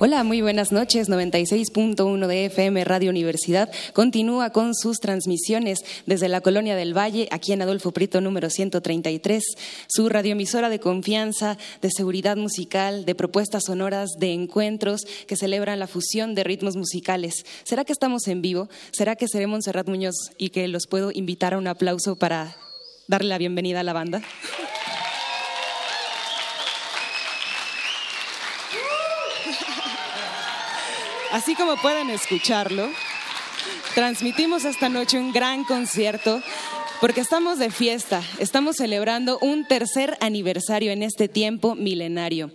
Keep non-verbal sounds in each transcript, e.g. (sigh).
Hola, muy buenas noches. 96.1 de FM Radio Universidad continúa con sus transmisiones desde la Colonia del Valle, aquí en Adolfo Prito número 133, su radioemisora de confianza, de seguridad musical, de propuestas sonoras, de encuentros que celebran la fusión de ritmos musicales. ¿Será que estamos en vivo? ¿Será que seremos Serrat Muñoz y que los puedo invitar a un aplauso para darle la bienvenida a la banda? Así como pueden escucharlo, transmitimos esta noche un gran concierto porque estamos de fiesta, estamos celebrando un tercer aniversario en este tiempo milenario.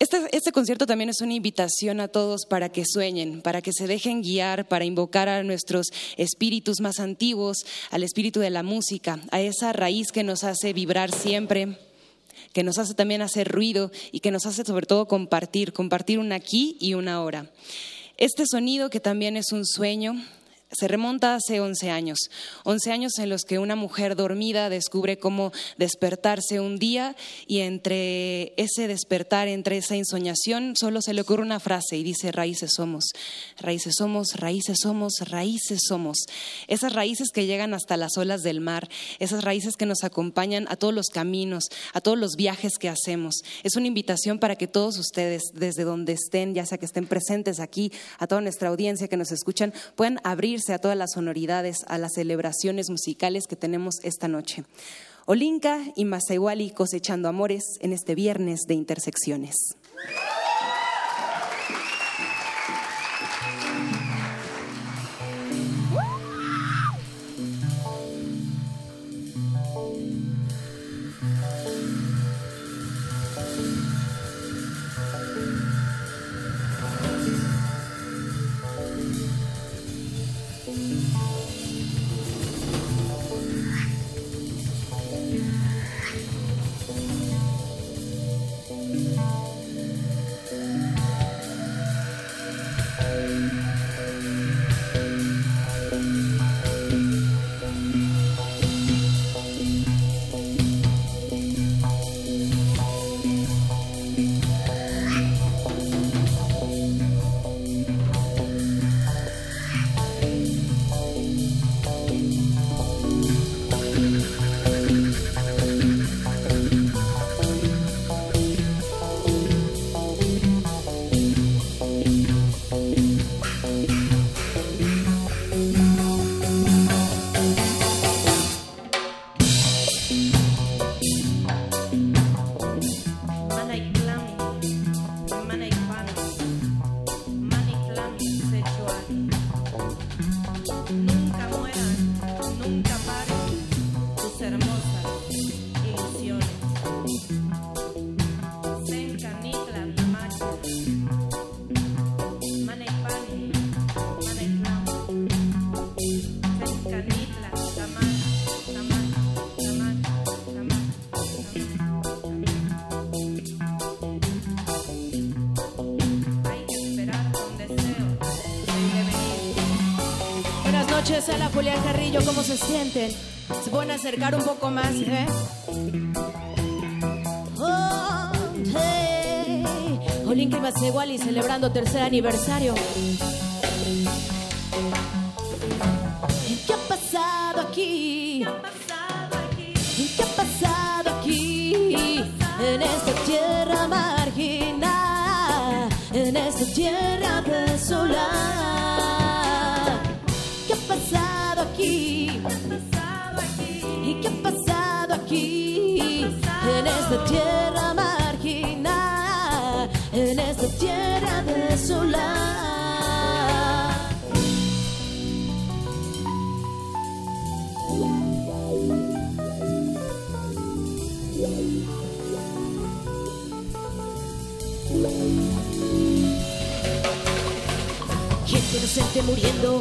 Este, este, concierto también es una invitación a todos para que sueñen, para que se dejen guiar, para invocar a nuestros espíritus más antiguos, al espíritu de la música, a esa raíz que nos hace vibrar siempre, que nos hace también hacer ruido y que nos hace sobre todo compartir, compartir un aquí y una ahora. Este sonido que también es un sueño, se remonta hace 11 años, 11 años en los que una mujer dormida descubre cómo despertarse un día y entre ese despertar, entre esa ensoñación, solo se le ocurre una frase y dice, raíces somos, raíces somos, raíces somos, raíces somos. Esas raíces que llegan hasta las olas del mar, esas raíces que nos acompañan a todos los caminos, a todos los viajes que hacemos. Es una invitación para que todos ustedes, desde donde estén, ya sea que estén presentes aquí, a toda nuestra audiencia que nos escuchan, puedan abrir a todas las sonoridades, a las celebraciones musicales que tenemos esta noche. Olinka y Masaiwali cosechando amores en este viernes de intersecciones. Julián Carrillo, ¿cómo se sienten? ¿Se pueden acercar un poco más? Eh? Oh, hey. Olin y celebrando tercer aniversario. ¿Qué ha pasado aquí? ¿Qué ha pasado aquí? ¿Qué ha pasado aquí? En esta tierra marginal, en esta tierra tierra marginal, en esta tierra desolada. Gente inocente muriendo.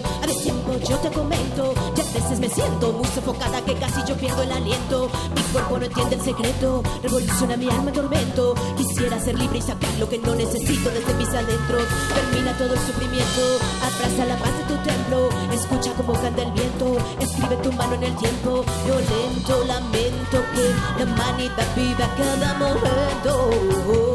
Me siento muy sofocada que casi yo pierdo el aliento. Mi cuerpo no entiende el secreto, revoluciona mi alma en tormento. Quisiera ser libre y sacar lo que no necesito desde mis adentros. Termina todo el sufrimiento, abraza la paz de tu templo. Escucha como canta el viento, escribe tu mano en el tiempo. Violento lamento que la humanidad viva cada momento.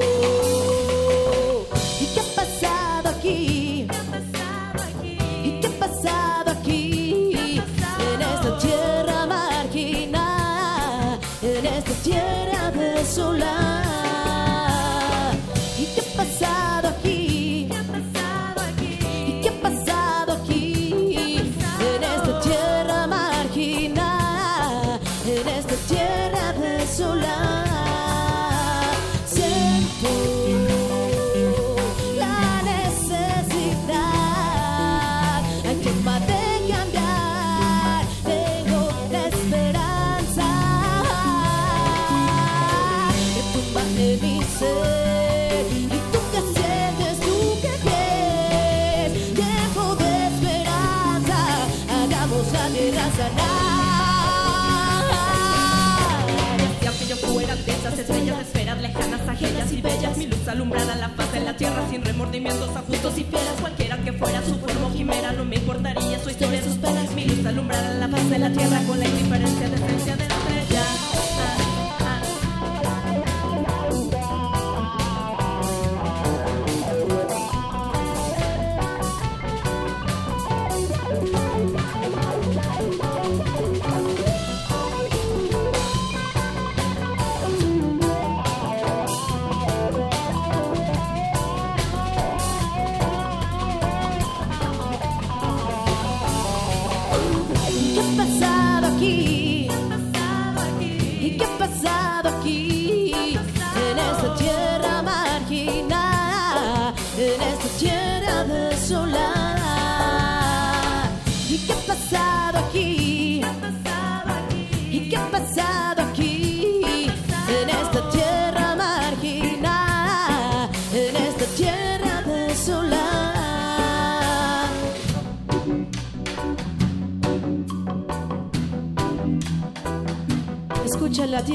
Tierra sin remordimientos ajustos y fieras cualquiera que fuera su forma quimera no me importaría su historia sus penas mi luz alumbrará la faz de la tierra con la indiferencia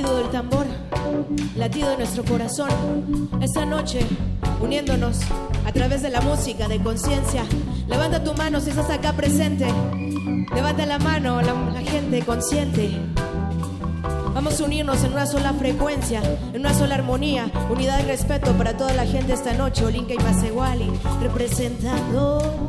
latido del tambor, latido de nuestro corazón. Esta noche, uniéndonos a través de la música de conciencia. Levanta tu mano si estás acá presente. Levanta la mano, la, gente consciente. Vamos a unirnos en una sola frecuencia, en una sola armonía, unidad y respeto para toda la gente esta noche. Olinka y Masewali representando.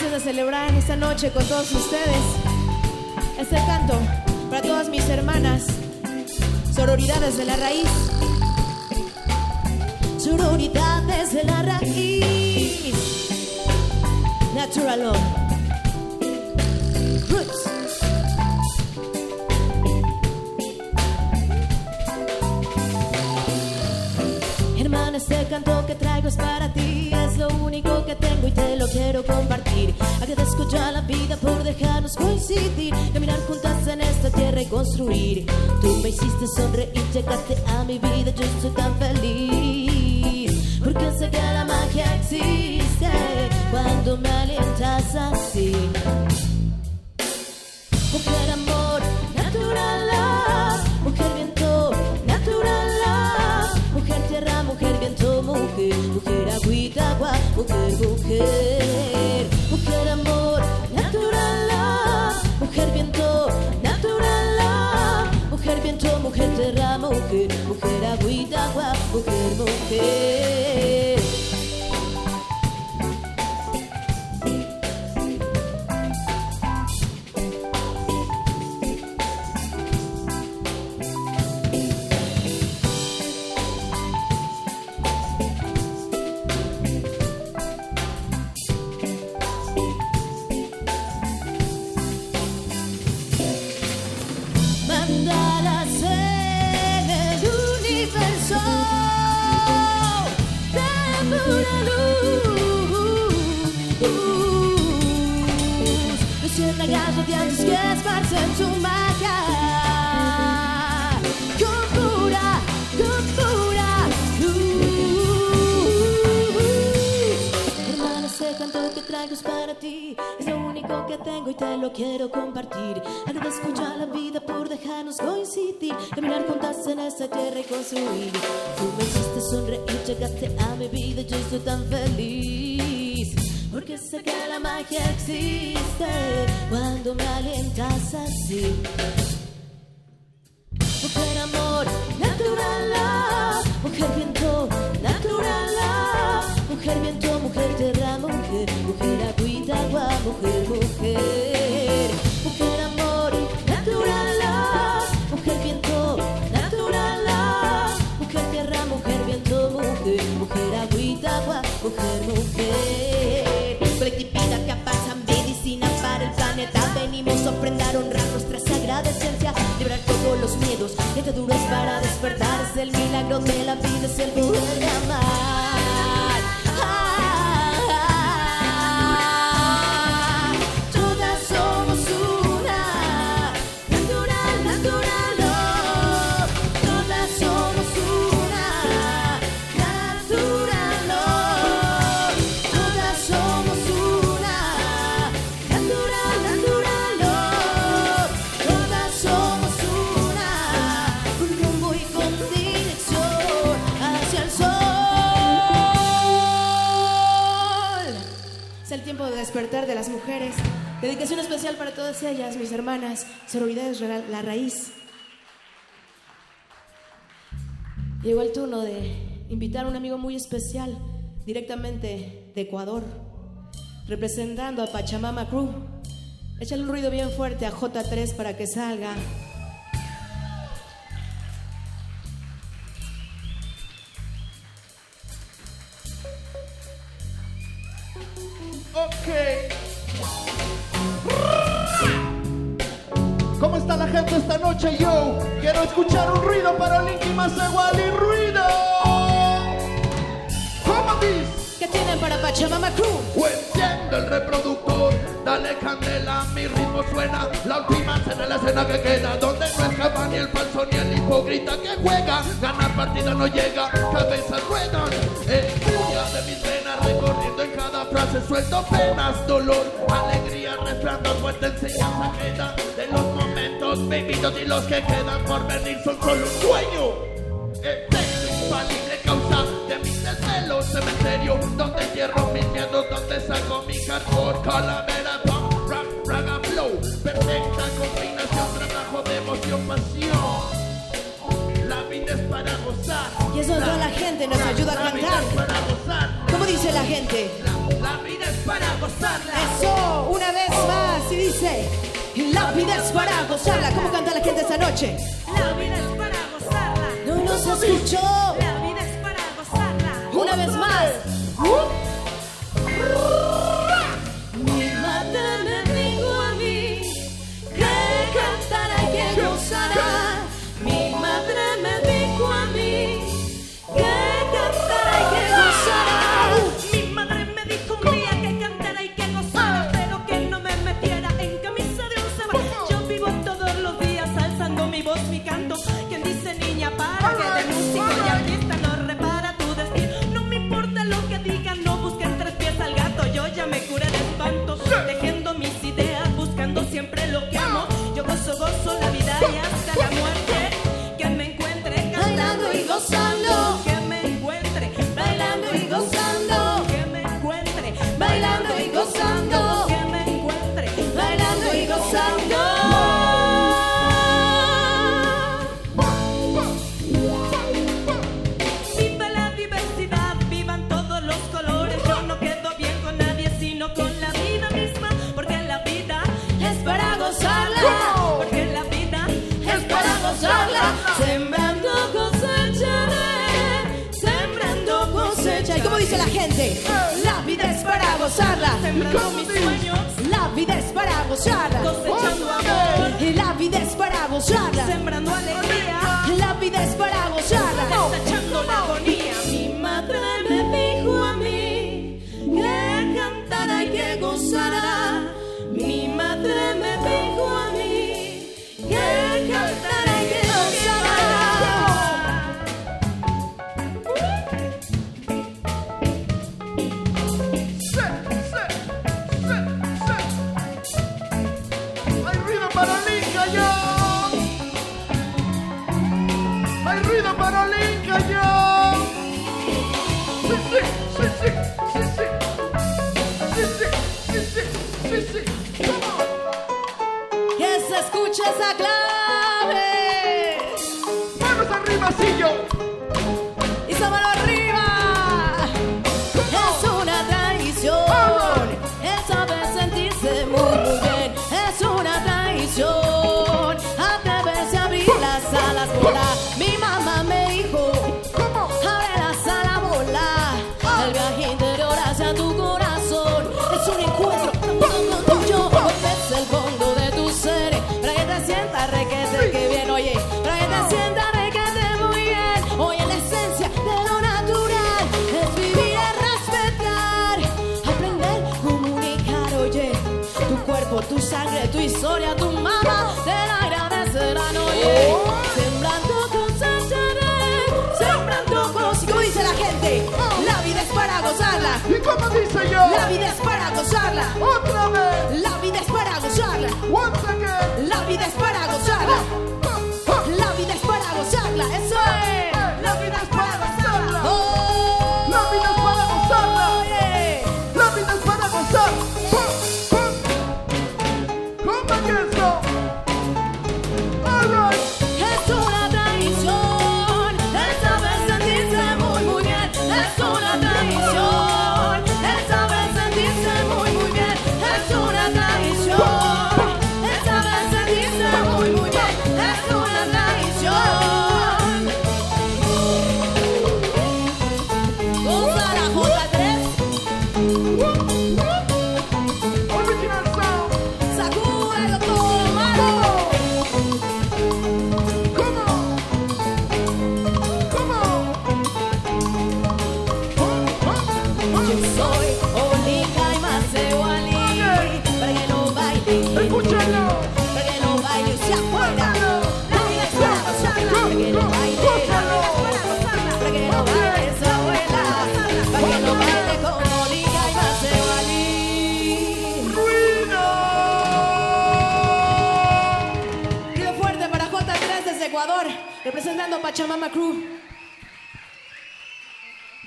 De celebrar esta noche con todos ustedes. Este canto para todas mis hermanas, sororidades de la raíz. Sororidades de la raíz. Natural love. Roots. Hermana, este canto que traigo es para ti, es lo único que tengo y te lo quiero compartir. Dejarnos coincidir, caminar juntas en esta tierra y construir. Tú me hiciste sonreír, llegaste a mi vida, yo estoy tan feliz. Porque sé que la magia existe cuando me alientas así. água, que morrer. Alientas así. Miedos, que duro es para despertar, es el milagro de la vida, es el poder de amar. Despertar de las mujeres. Dedicación especial para todas ellas, mis hermanas. Sororidad es la raíz. Llegó el turno de invitar a un amigo muy especial, directamente de Ecuador, representando a Pachamama Crew. Échale un ruido bien fuerte a J3 para que salga. Ok. ¿Cómo está la gente esta noche, yo? Quiero escuchar un ruido para el Inti más igual y ruido. ¿Cómo dice? ¿Qué tienen para Pachamama Crew? O enciende el reproductor, dale candela, mi ritmo suena. La última escena, la escena que queda, donde no escapa ni el falso ni el hipócrita que juega. Ganar partida no llega, cabezas ruedan. Estudia de mis venas, recorriendo en cada frase, suelto penas, dolor, alegría, resplandor, vuelta enseñanza queda. De los momentos vividos y los que quedan por venir son solo un sueño. Efecto infalible causa de mis desvelos Cementerio donde entierro mis miedos Donde saco mi hardcore Calavera, punk, rap, raga, flow Perfecta combinación Trabajo de emoción, pasión La vida es para gozar Y eso toda la gente nos ayuda a cantar. ¿Cómo dice la gente? Es para gozarla Eso, una vez más, y dice, la vida es para gozarla. ¿Cómo canta la gente esta noche? La vida es para gozarla. No nos escuchó. La vida es para gozarla. Una vez más. Gozo, la vida y hasta la muerte. La gente? La vida es para gozarla. sembrando mis sueños La vida es para gozarla. cosechando amor la vida es para gozarla. sembrando alegría La vida es para esa clave. historia tu mamá se la agradecerán, oye. Oh. Sembrando con seré, sembrando con... como dice la gente, la vida es para gozarla. ¿Y cómo dice yo? La vida es para gozarla. Oh, Pachamama Crew.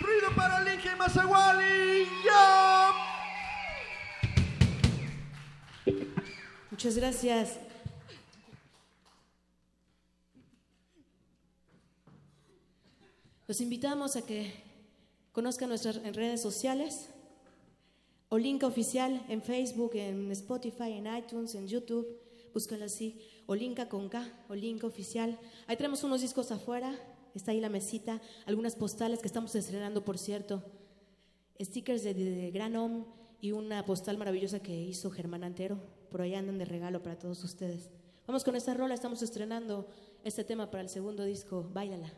Ruido para Linge y Mazaguali. ¡Ya! Muchas gracias. Los invitamos a que conozcan nuestras redes sociales. o link Oficial en Facebook, en Spotify, en iTunes, en YouTube búscala así, Olinka con K, Olinka Oficial. Ahí tenemos unos discos afuera, está ahí la mesita, algunas postales que estamos estrenando, por cierto, stickers de, Gran Om y una postal maravillosa que hizo Germán Antero. Por ahí andan de regalo para todos ustedes. Vamos con esta rola, estamos estrenando este tema para el segundo disco, Báilala.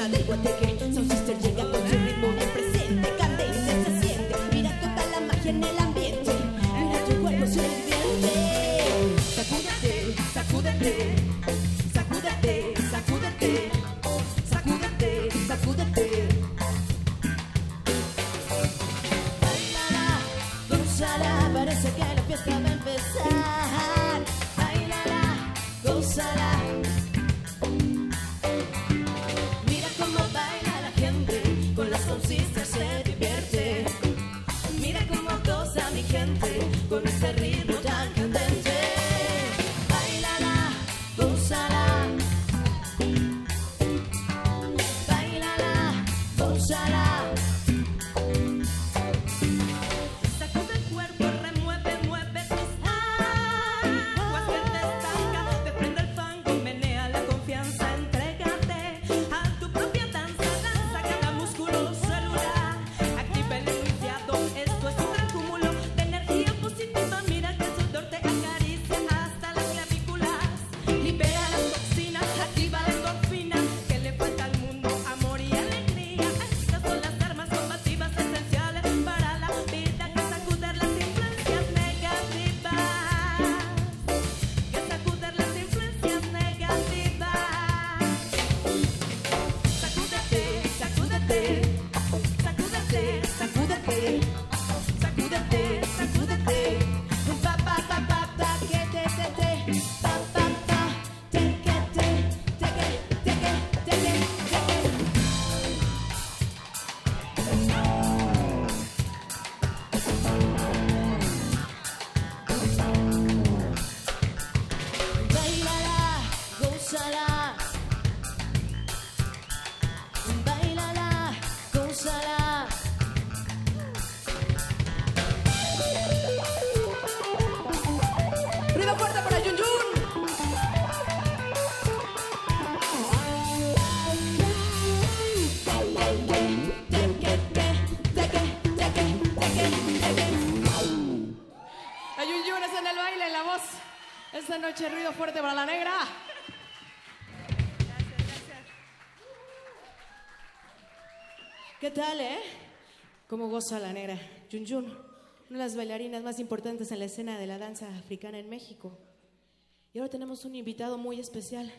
salir, vou ter que tal, eh? ¿Cómo goza la negra? Yun Yun, una de las bailarinas más importantes en la escena de la danza africana en México. Y ahora tenemos un invitado muy especial.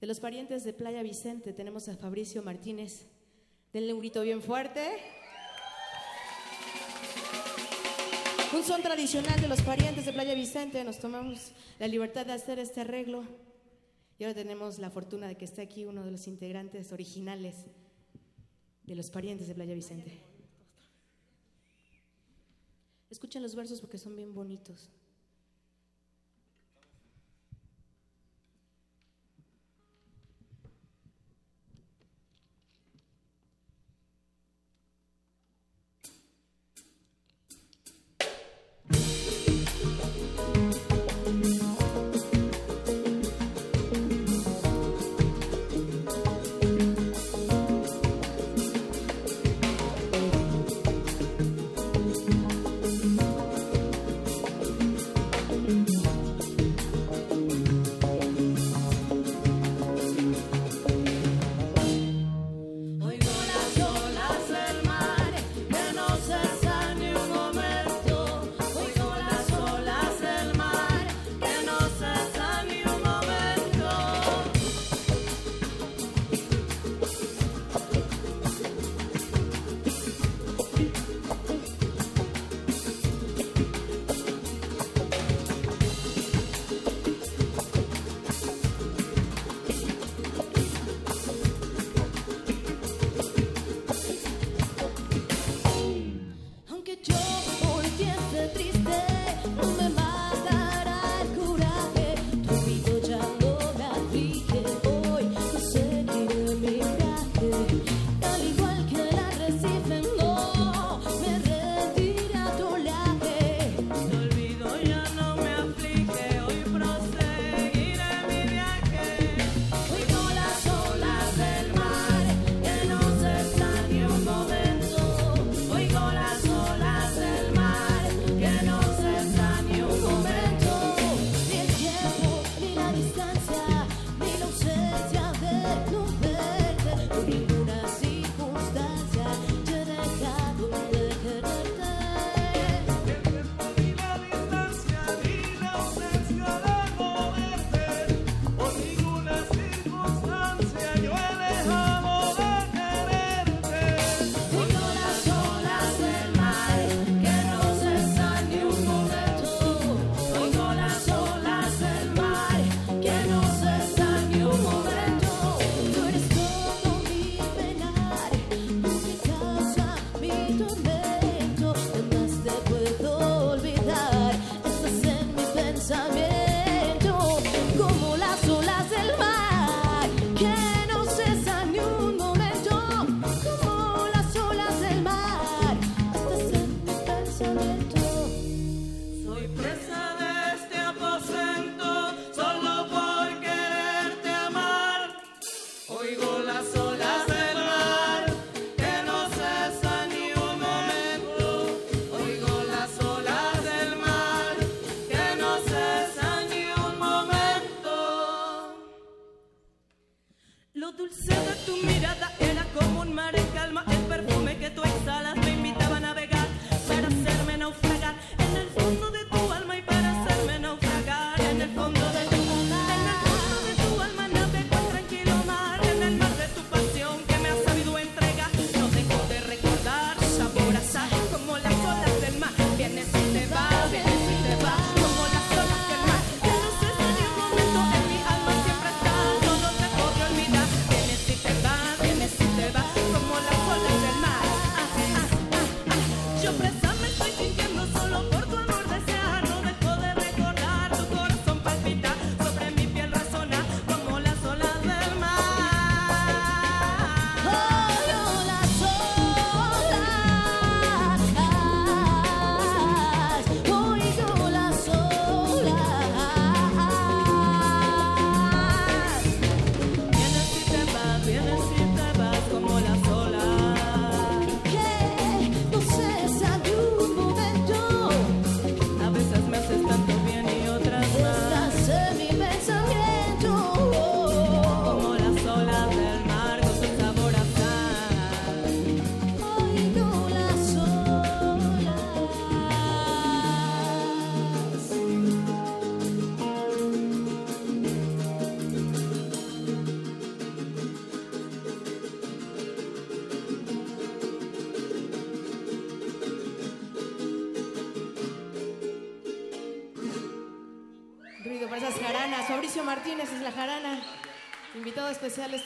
De los parientes de Playa Vicente tenemos a Fabricio Martínez. Denle un grito bien fuerte. Un son tradicional de los parientes de Playa Vicente. Nos tomamos la libertad de hacer este arreglo. Y ahora tenemos la fortuna de que esté aquí uno de los integrantes originales de los parientes de Playa Vicente. Escuchen los versos porque son bien bonitos.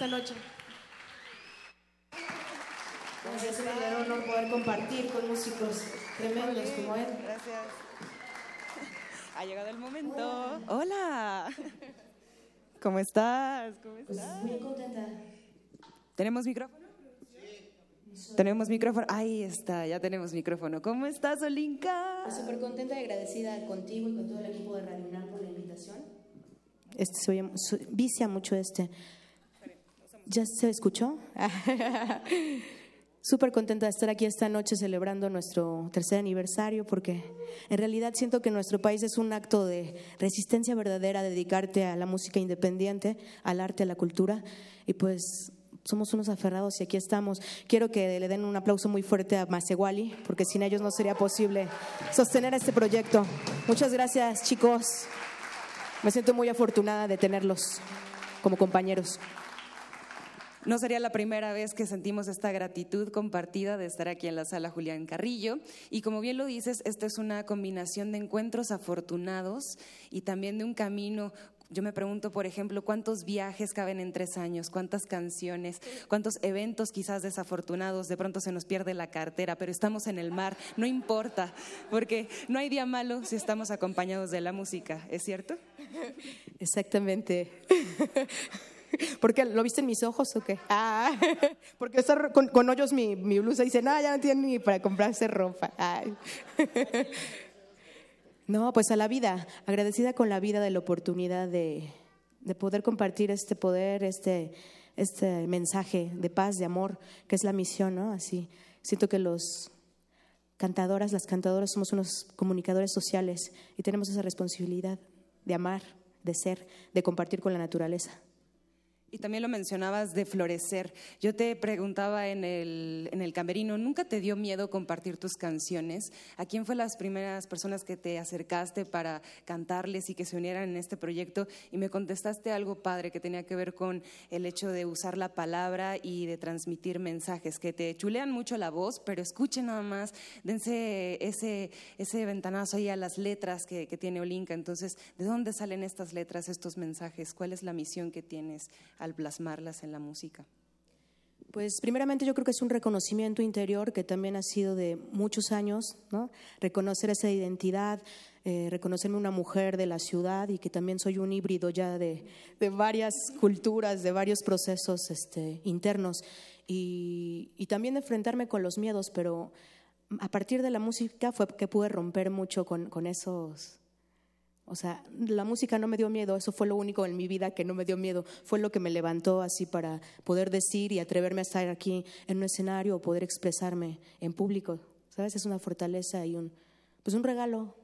Esta noche. Gracias, es un verdadero honor poder compartir con músicos tremendos como él. Gracias. Ha llegado el momento. Hola. ¿Cómo estás? ¿Cómo Pues estás? muy contenta. ¿Tenemos micrófono? Tenemos micrófono. Ahí está, ya tenemos micrófono. ¿Cómo estás, Olinka? Pues súper contenta y agradecida contigo y con todo el equipo de Radio UNAM por la invitación. Este se oye- vicia mucho este. ¿Ya se escuchó? (laughs) Súper contenta de estar aquí esta noche celebrando nuestro tercer aniversario porque en realidad siento que nuestro país es un acto de resistencia verdadera dedicarte a la música independiente, al arte, a la cultura y pues somos unos aferrados y aquí estamos. Quiero que le den un aplauso muy fuerte a Masewali porque sin ellos no sería posible sostener este proyecto. Muchas gracias chicos. Me siento muy afortunada de tenerlos como compañeros. No sería la primera vez que sentimos esta gratitud compartida de estar aquí en la sala Julián Carrillo. Y como bien lo dices, esta es una combinación de encuentros afortunados y también de un camino. Yo me pregunto, por ejemplo, cuántos viajes caben en tres años, cuántas canciones, cuántos eventos quizás desafortunados, de pronto se nos pierde la cartera, pero estamos en el mar, no importa, porque no hay día malo si estamos acompañados de la música, ¿es cierto? (laughs) Exactamente. (laughs) (laughs) ¿Por qué? ¿Lo viste en mis ojos o qué? Ah, (laughs) porque está con, con hoyos mi, mi blusa dice, no, ya no tiene ni para comprarse ropa. Ay. (laughs) No, pues a la vida, agradecida con la vida de la oportunidad de, de poder compartir este poder, este, este mensaje de paz, de amor, que es la misión, ¿no? Así, siento que los cantadoras, las cantadoras somos unos comunicadores sociales y tenemos esa responsabilidad de amar, de ser, de compartir con la naturaleza. Y también lo mencionabas de florecer. Yo te preguntaba en el, en el camerino, ¿nunca te dio miedo compartir tus canciones? ¿A quién fue las primeras personas que te acercaste para cantarles y que se unieran en este proyecto? Y me contestaste algo padre que tenía que ver con el hecho de usar la palabra y de transmitir mensajes, que te chulean mucho la voz, pero escuchen nada más, dense ese, ese ventanazo ahí a las letras que, que tiene Olinka. Entonces, ¿de dónde salen estas letras, estos mensajes? ¿Cuál es la misión que tienes al plasmarlas en la música? Pues primeramente yo creo que es un reconocimiento interior que también ha sido de muchos años, ¿no? Reconocer esa identidad, eh, reconocerme una mujer de la ciudad y que también soy un híbrido ya de, de varias culturas, de varios procesos este, internos y, y también enfrentarme con los miedos, pero a partir de la música fue que pude romper mucho con, con esos o sea, la música no me dio miedo, eso fue lo único en mi vida que no me dio miedo, fue lo que me levantó así para poder decir y atreverme a estar aquí en un escenario o poder expresarme en público. ¿Sabes? Es una fortaleza y un pues un regalo.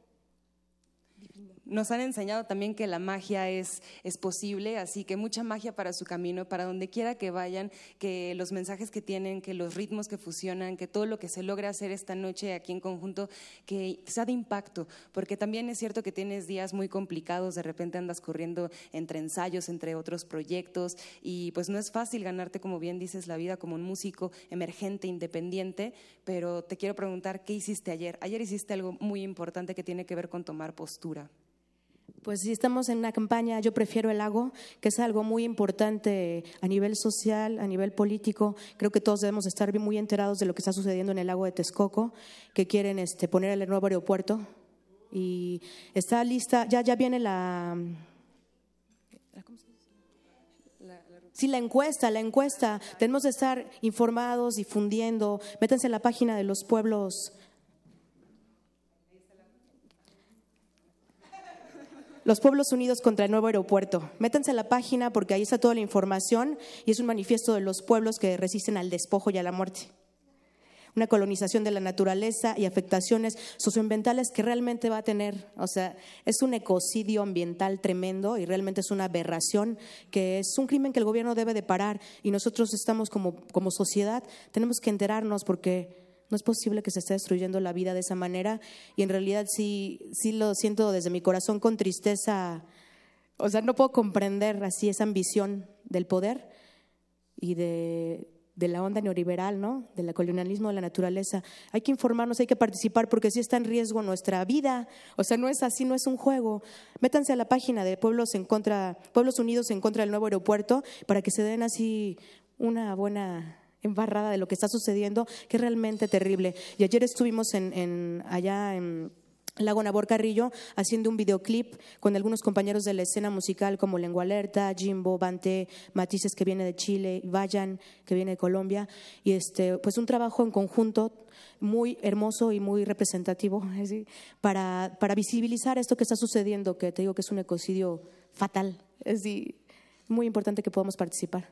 Nos han enseñado también que la magia es, es posible, así que mucha magia para su camino, para donde quiera que vayan, que los mensajes que tienen, que los ritmos que fusionan, que todo lo que se logra hacer esta noche aquí en conjunto, que sea de impacto, porque también es cierto que tienes días muy complicados, de repente andas corriendo entre ensayos, entre otros proyectos, y pues no es fácil ganarte, como bien dices, la vida como un músico emergente, independiente, pero te quiero preguntar, ¿qué hiciste ayer? Ayer hiciste algo muy importante que tiene que ver con tomar postura. Pues si estamos en una campaña, yo prefiero el lago, que es algo muy importante a nivel social, a nivel político. Creo que todos debemos estar muy enterados de lo que está sucediendo en el lago de Texcoco, que quieren este, poner el nuevo aeropuerto. Y está lista, ya, ya viene la... Sí, la encuesta, la encuesta. Tenemos que estar informados, difundiendo. Métanse en la página de los pueblos Los Pueblos Unidos contra el Nuevo Aeropuerto. Métanse a la página porque ahí está toda la información y es un manifiesto de los pueblos que resisten al despojo y a la muerte. Una colonización de la naturaleza y afectaciones socioambientales que realmente va a tener, o sea, es un ecocidio ambiental tremendo y realmente es una aberración que es un crimen que el gobierno debe de parar y nosotros estamos como, como sociedad, tenemos que enterarnos porque no es posible que se esté destruyendo la vida de esa manera y en realidad sí, sí lo siento desde mi corazón con tristeza. O sea, no puedo comprender así esa ambición del poder y de de la onda neoliberal, ¿no? Del colonialismo de la naturaleza. Hay que informarnos, hay que participar porque sí está en riesgo nuestra vida. O sea, no es así, no es un juego. Métanse a la página de Pueblos en contra, Pueblos Unidos en contra del nuevo aeropuerto para que se den así una buena embarrada de lo que está sucediendo, que es realmente terrible. Y ayer estuvimos en, allá en Lago Nabor Carrillo haciendo un videoclip con algunos compañeros de la escena musical como Lengua Alerta, Jimbo, Bante, Matices que viene de Chile, Vayan que viene de Colombia y este pues un trabajo en conjunto muy hermoso y muy representativo (laughs) para, visibilizar esto que está sucediendo, que te digo que es un ecocidio fatal. Es muy importante que podamos participar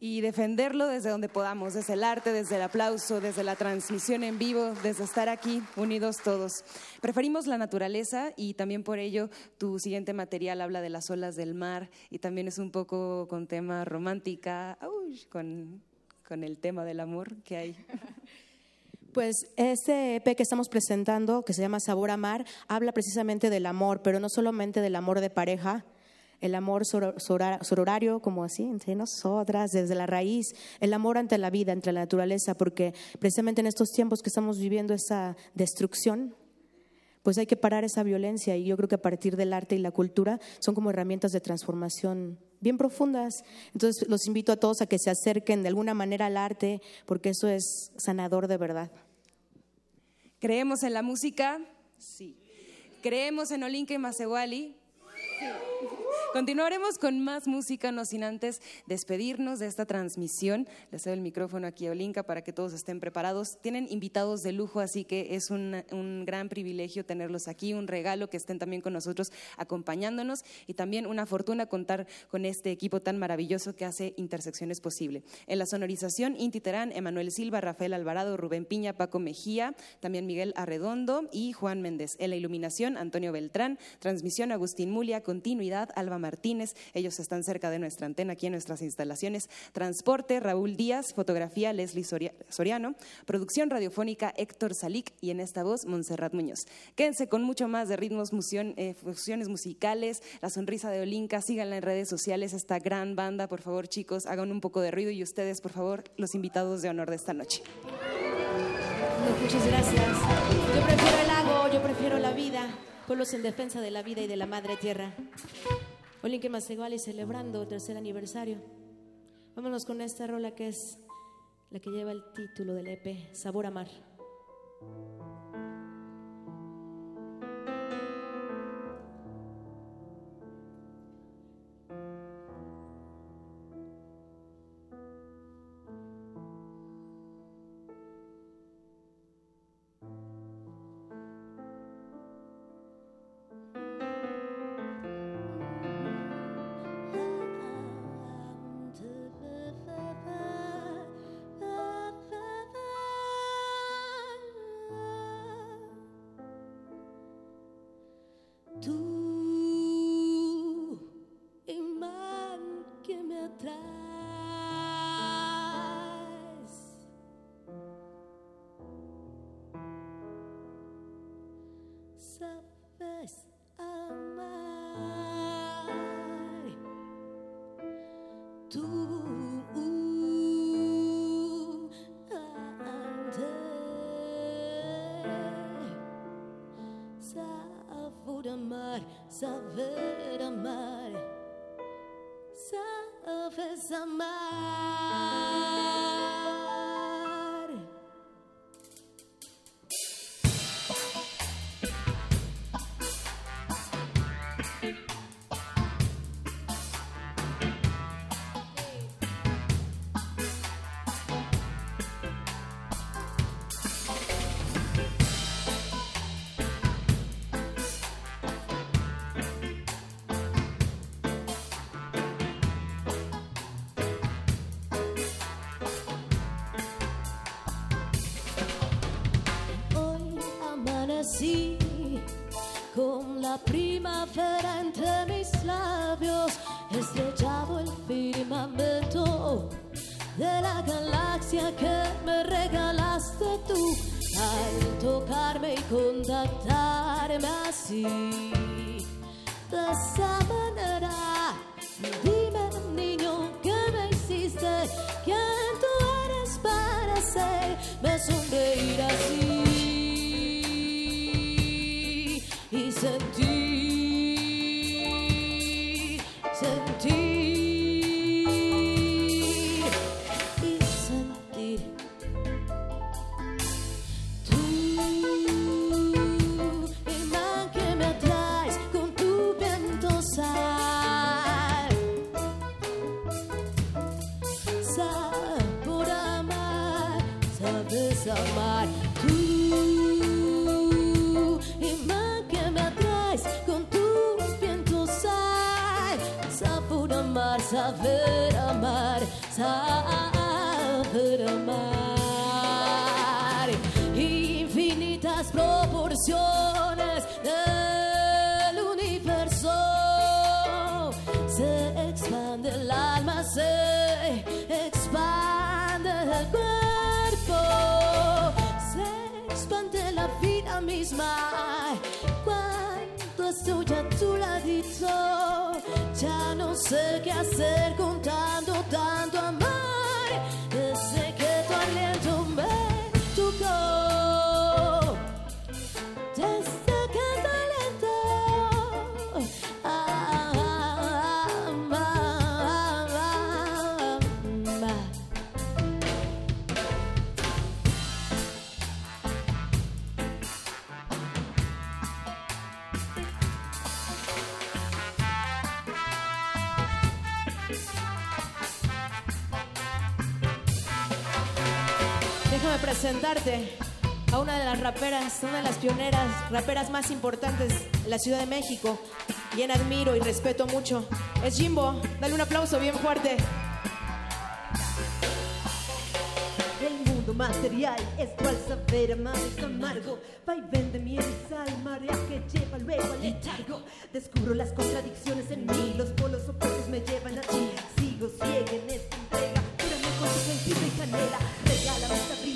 y defenderlo desde donde podamos, desde el arte, desde el aplauso, desde la transmisión en vivo, desde estar aquí unidos todos. Preferimos la naturaleza y también por ello tu siguiente material habla de las olas del mar y también es un poco con tema romántica, con, con el tema del amor que hay. (laughs) Pues este EP que estamos presentando, que se llama Sabor a Mar, habla precisamente del amor, pero no solamente del amor de pareja, el amor sororario, como así, entre nosotras, desde la raíz, el amor ante la vida, entre la naturaleza, porque precisamente en estos tiempos que estamos viviendo esa destrucción, pues hay que parar esa violencia y yo creo que a partir del arte y la cultura son como herramientas de transformación bien profundas. Entonces los invito a todos a que se acerquen de alguna manera al arte, porque eso es sanador de verdad. ¿Creemos en la música? Sí. ¿Creemos en Olinka y Masewali? Sí. Continuaremos con más música, no sin antes despedirnos de esta transmisión. Les doy el micrófono aquí a Olinka para que todos estén preparados. Tienen invitados de lujo, así que es un, un gran privilegio tenerlos aquí, un regalo que estén también con nosotros acompañándonos y también una fortuna contar con este equipo tan maravilloso que hace Intersecciones posible. En la sonorización, Inti Terán, Emanuel Silva, Rafael Alvarado, Rubén Piña, Paco Mejía, también Miguel Arredondo y Juan Méndez. En la iluminación, Antonio Beltrán, transmisión, Agustín Mulia, continuidad, Alba Martínez, ellos están cerca de nuestra antena aquí en nuestras instalaciones. Transporte, Raúl Díaz, fotografía, Leslie Soriano, producción radiofónica, Héctor Salic y en esta voz, Montserrat Muñoz. Quédense con mucho más de ritmos, eh, fusiones musicales, La Sonrisa de Olinka, síganla en redes sociales, esta gran banda, por favor chicos, hagan un poco de ruido y ustedes, por favor, los invitados de honor de esta noche. Muchas gracias. Yo prefiero el lago, yo prefiero la vida, pueblos en defensa de la vida y de la madre tierra. Olinque y celebrando tercer aniversario. Vámonos con esta rola que es la que lleva el título del EP, Sabor a Mar. Saber amar, sabes amar. Saber amar, saber amar. Infinitas proporciones del universo se expande el alma, se expande el cuerpo, se expande la vida misma. Cuando estoy a tu ladito, ya no sé qué hacer con tanto, tanto amor. Presentarte a una de las raperas, una de las pioneras, raperas más importantes en la Ciudad de México, quien admiro y respeto mucho. Es Jimbo, dale un aplauso bien fuerte. El mundo material es cual saber amar amargo. Vaivén de miel y sal, marea que lleva luego al letargo. Descubro las contradicciones en mí, los polos opuestos me llevan a ti. Sigo ciega en esta entrega, cúrame con tu jengibre y canela. Regálame esta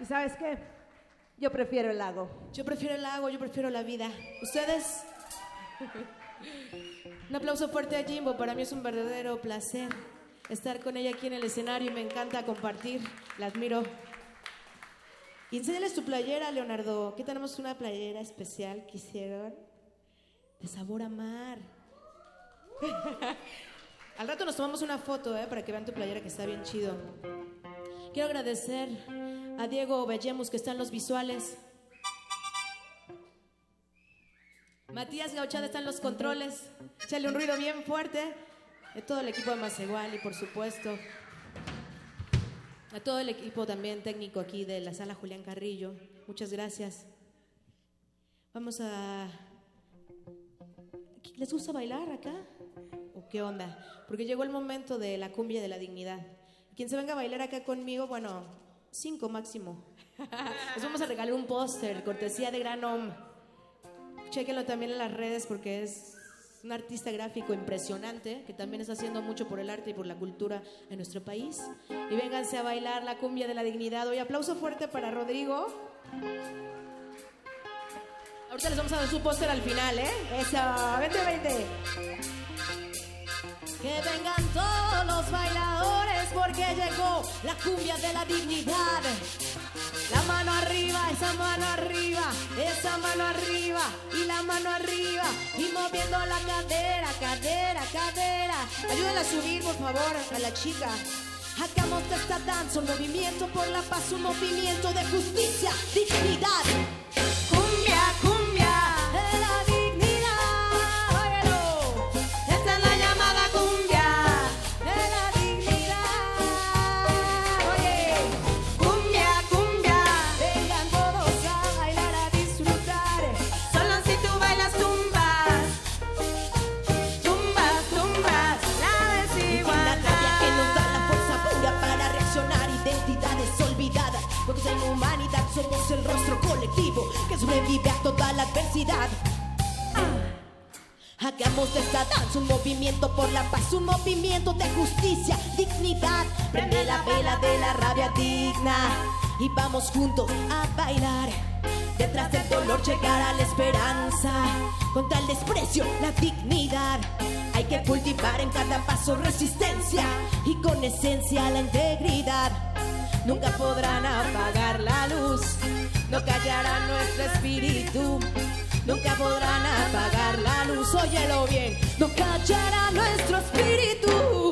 ¿Y sabes qué? Yo prefiero el lago. Yo prefiero el lago, yo prefiero la vida. ¿Ustedes? Un aplauso fuerte a Jimbo. Para mí es un verdadero placer estar con ella aquí en el escenario y me encanta compartir. La admiro. Y enséñales tu playera, Leonardo. Aquí tenemos una playera especial que hicieron de sabor a mar. (laughs) Al rato nos tomamos una foto, ¿eh? Para que vean tu playera que está bien chido. Quiero agradecer a Diego Bellemus que está en los visuales. Matías Gauchada está en los controles. Échale un ruido bien fuerte. De todo el equipo de Masegual y por supuesto a todo el equipo también técnico aquí de la sala Julián Carrillo. Muchas gracias. Vamos a... ¿Les gusta bailar acá? ¿O qué onda? Porque llegó el momento de la cumbia de la dignidad. Quien se venga a bailar acá conmigo, bueno, cinco máximo. Les vamos a regalar un póster, cortesía de Gran Om. Chéquenlo también en las redes porque es un artista gráfico impresionante que también está haciendo mucho por el arte y por la cultura en nuestro país. Y vénganse a bailar la cumbia de la dignidad. Hoy aplauso fuerte para Rodrigo. Ahorita les vamos a dar su póster al final, ¿eh? Eso, vente, vente. Que vengan todos los bailadores porque llegó la cumbia de la dignidad. La mano arriba, esa mano arriba, esa mano arriba y la mano arriba y moviendo la cadera, cadera, cadera. Ayúdenla a subir, por favor, a la chica. Hagamos de esta danza un movimiento por la paz, un movimiento de justicia, dignidad. La adversidad. Hagamos de esta danza un movimiento por la paz, un movimiento de justicia, dignidad. Prende la vela de la rabia digna y vamos juntos a bailar. Detrás del dolor llegará la esperanza, contra el desprecio la dignidad. Hay que cultivar en cada paso resistencia y con esencia la integridad. Nunca podrán apagar la luz, no callará nuestro espíritu. Nunca podrán apagar la luz, óyelo bien, no callará nuestro espíritu.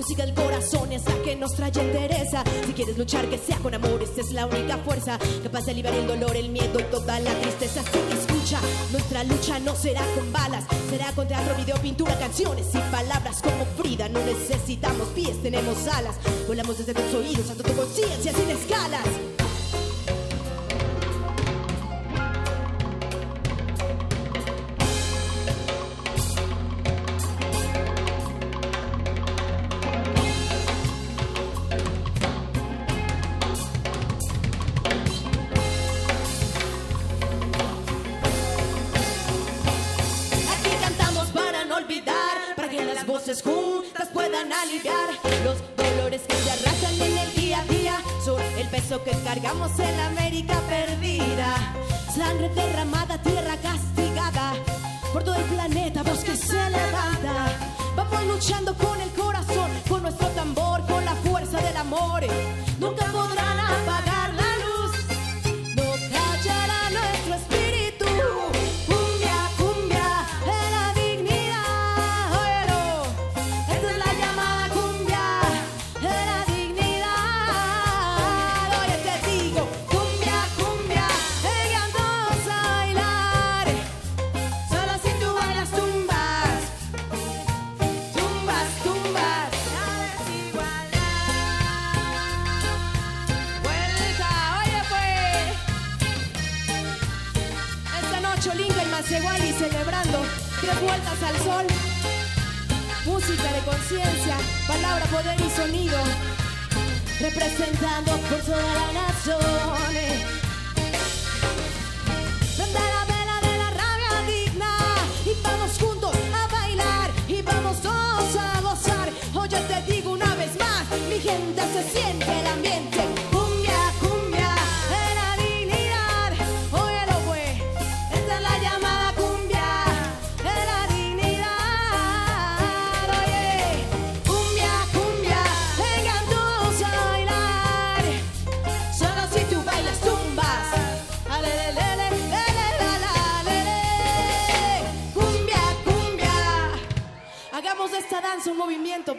Música del corazón es la que nos trae entereza. Si quieres luchar, que sea con amor, esta es la única fuerza capaz de aliviar el dolor, el miedo toda la tristeza. Escucha, nuestra lucha no será con balas, será con teatro, video, pintura, canciones y palabras como Frida. No necesitamos pies, tenemos alas. Volamos desde tus oídos, hasta tu conciencia sin escalas. Aliviar los dolores que se arrastran en el día a día. Son el peso que cargamos en la América perdida. Sangre derramada, tierra castigada. Por todo el planeta, voz que se levanta. Vamos luchando con el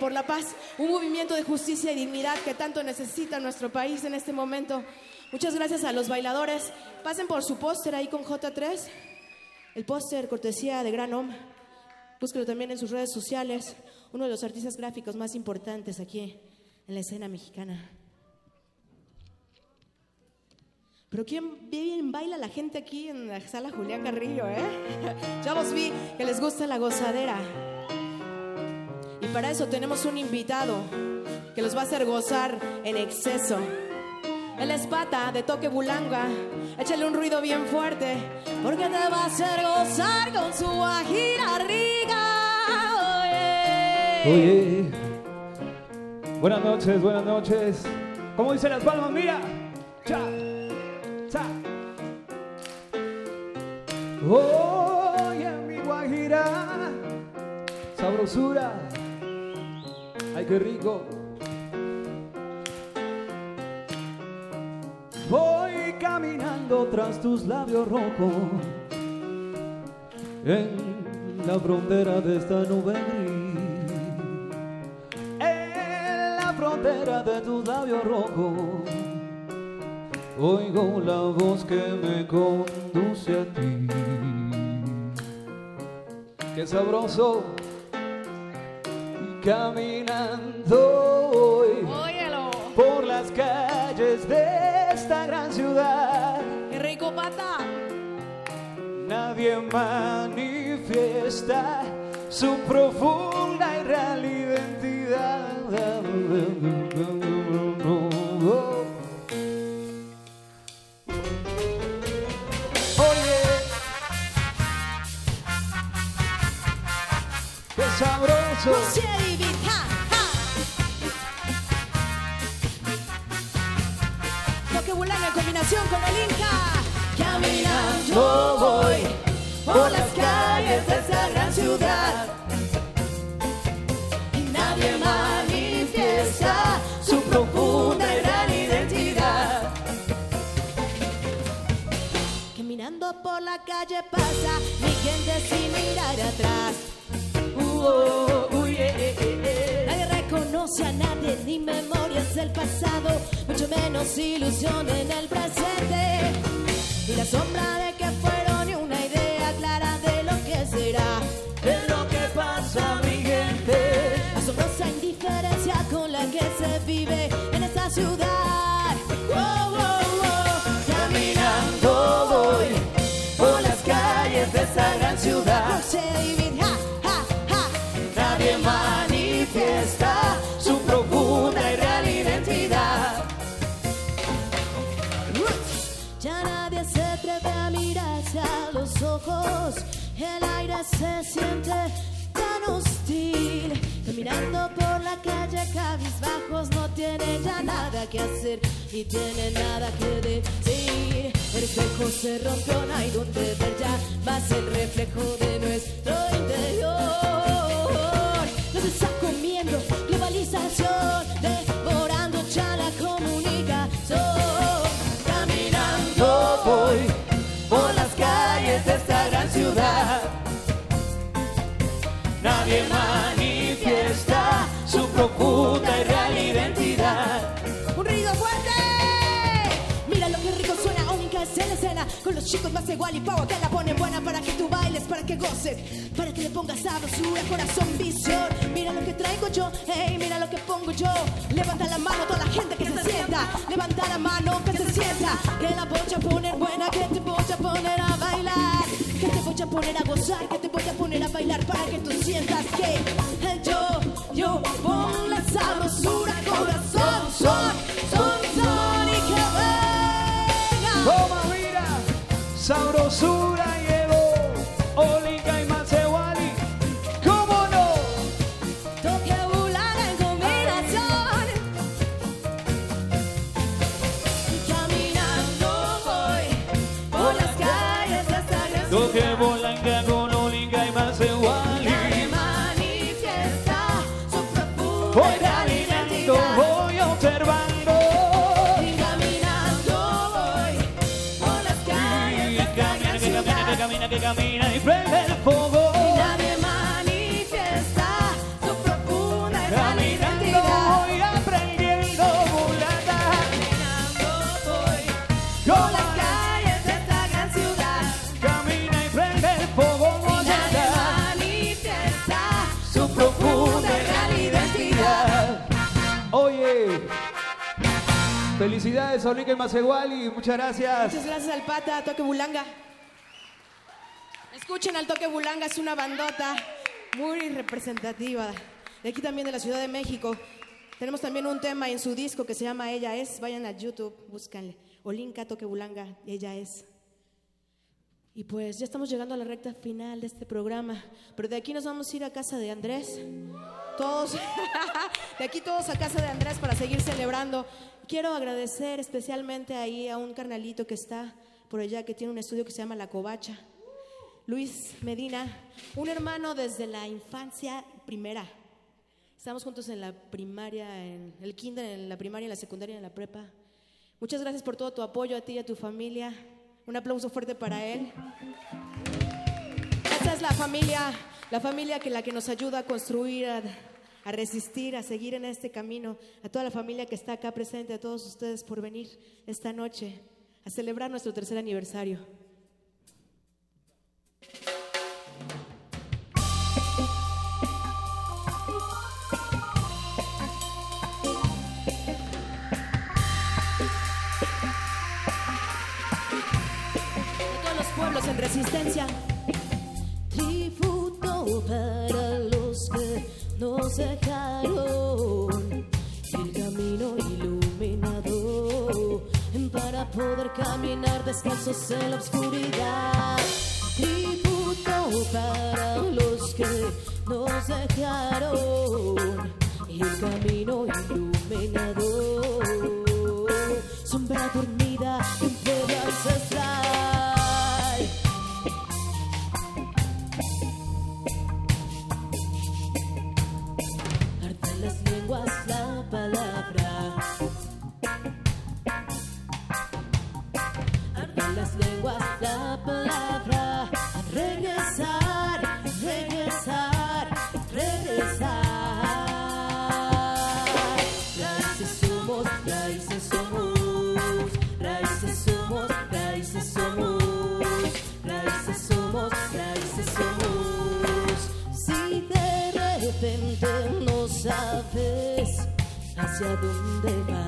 por la paz, un movimiento de justicia y dignidad que tanto necesita nuestro país en este momento. Muchas gracias a los bailadores. Pasen por su póster ahí con J3. El póster, cortesía de Gran Om. Búsquelo también en sus redes sociales. Uno de los artistas gráficos más importantes aquí en la escena mexicana. Pero ¿quién bien baila la gente aquí en la sala Julián Carrillo, eh? (laughs) Ya los vi que les gusta la gozadera. Y para eso tenemos un invitado que los va a hacer gozar en exceso. Él es pata de toque bulanga. Échale un ruido bien fuerte, porque te va a hacer gozar con su guajira rica. Oye. Buenas noches, buenas noches. ¿Cómo dicen las palmas? Mira. Cha, cha. Oye, mi guajira, sabrosura. Ay, qué rico. Voy caminando tras tus labios rojos en la frontera de esta nube. En la frontera de tus labios rojos oigo la voz que me conduce a ti. Qué sabroso caminando hoy por las calles de esta gran ciudad. ¡Qué rico pata! Nadie manifiesta su profunda y real identidad. Sabroso. Con. Caminando voy por las calles de esta gran ciudad. Y nadie manifiesta su profunda y gran identidad. Caminando por la calle pasa mi gente sin mirar atrás. Uh, oh, uh, yeah, yeah, yeah. Reconoce a nadie ni memorias del pasado, mucho menos ilusión en el presente. Y la sombra de que fueron y una idea clara de lo que será. Es lo que pasa, mi gente. Asombrosa indiferencia con la que se vive en esta ciudad. Oh, oh, oh. Caminando voy por las calles de esta gran ciudad. Se siente tan hostil. Caminando por la calle, cabizbajos no tienen ya nada que hacer ni tienen nada que decir. El espejo se rompió, no hay donde ver ya más el reflejo de nuestro interior. Los chicos más igual y pavo te la ponen buena para que tú bailes, para que goces, para que le pongas sabrosura, corazón, visión. Mira lo que traigo yo, hey, mira lo que pongo yo. Levanta la mano toda la gente que se sienta. Levanta la mano que se sienta. Que la voy a poner buena, que te voy a poner a bailar. Que te voy a poner a gozar, que te voy a poner a bailar para que tú sientas que yo, yo, pon la sabrosura, corazón, son, son sabrosura y camina, y prende el fuego. Nadie manifiesta su profunda y Caminando identidad. voy aprendiendo mulata. Caminando voy Con las calles de esta gran ciudad. Camina y prende el fuego. Nadie mulata. manifiesta su profunda y real identidad. Oye, felicidades Olinga y Macewali. Muchas gracias. Muchas gracias al pata, Toque Bulanga. Escuchen al Toque Bulanga, es una bandota muy representativa. De aquí también de la Ciudad de México. Tenemos también un tema en su disco que se llama Ella es. Vayan a YouTube, búscanle. Olinka Toque Bulanga, Ella es. Y pues ya estamos llegando a la recta final de este programa, pero de aquí nos vamos a ir a casa de Andrés. Todos, (laughs) de aquí todos a casa de Andrés para seguir celebrando. Quiero agradecer especialmente ahí a un carnalito que está por allá, que tiene un estudio que se llama La Covacha. Luis Medina, un hermano desde la infancia primera. Estamos juntos en la primaria, en el kinder, en la primaria, en la secundaria, en la prepa. Muchas gracias por todo tu apoyo a ti y a tu familia. Un aplauso fuerte para él. Esta es la familia, la familia que la que nos ayuda a construir, a, a resistir, a seguir en este camino. A toda la familia que está acá presente, a todos ustedes por venir esta noche a celebrar nuestro tercer aniversario. En resistencia. Tributo para los que nos dejaron el camino iluminado para poder caminar descalzos en la oscuridad. Tributo para los que nos dejaron el camino iluminado. Sombra dormida hacia vas,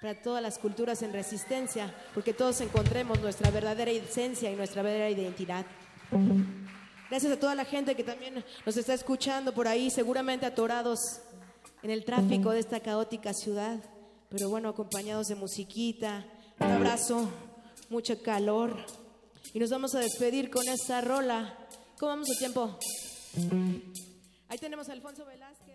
para todas las culturas en resistencia, porque todos encontremos nuestra verdadera esencia y nuestra verdadera identidad. Gracias a toda la gente que también nos está escuchando por ahí, seguramente atorados en el tráfico de esta caótica ciudad, pero bueno, acompañados de musiquita, un abrazo, mucho calor. Y nos vamos a despedir con esta rola. ¿Cómo vamos a tiempo? Ahí tenemos a Alfonso Velázquez.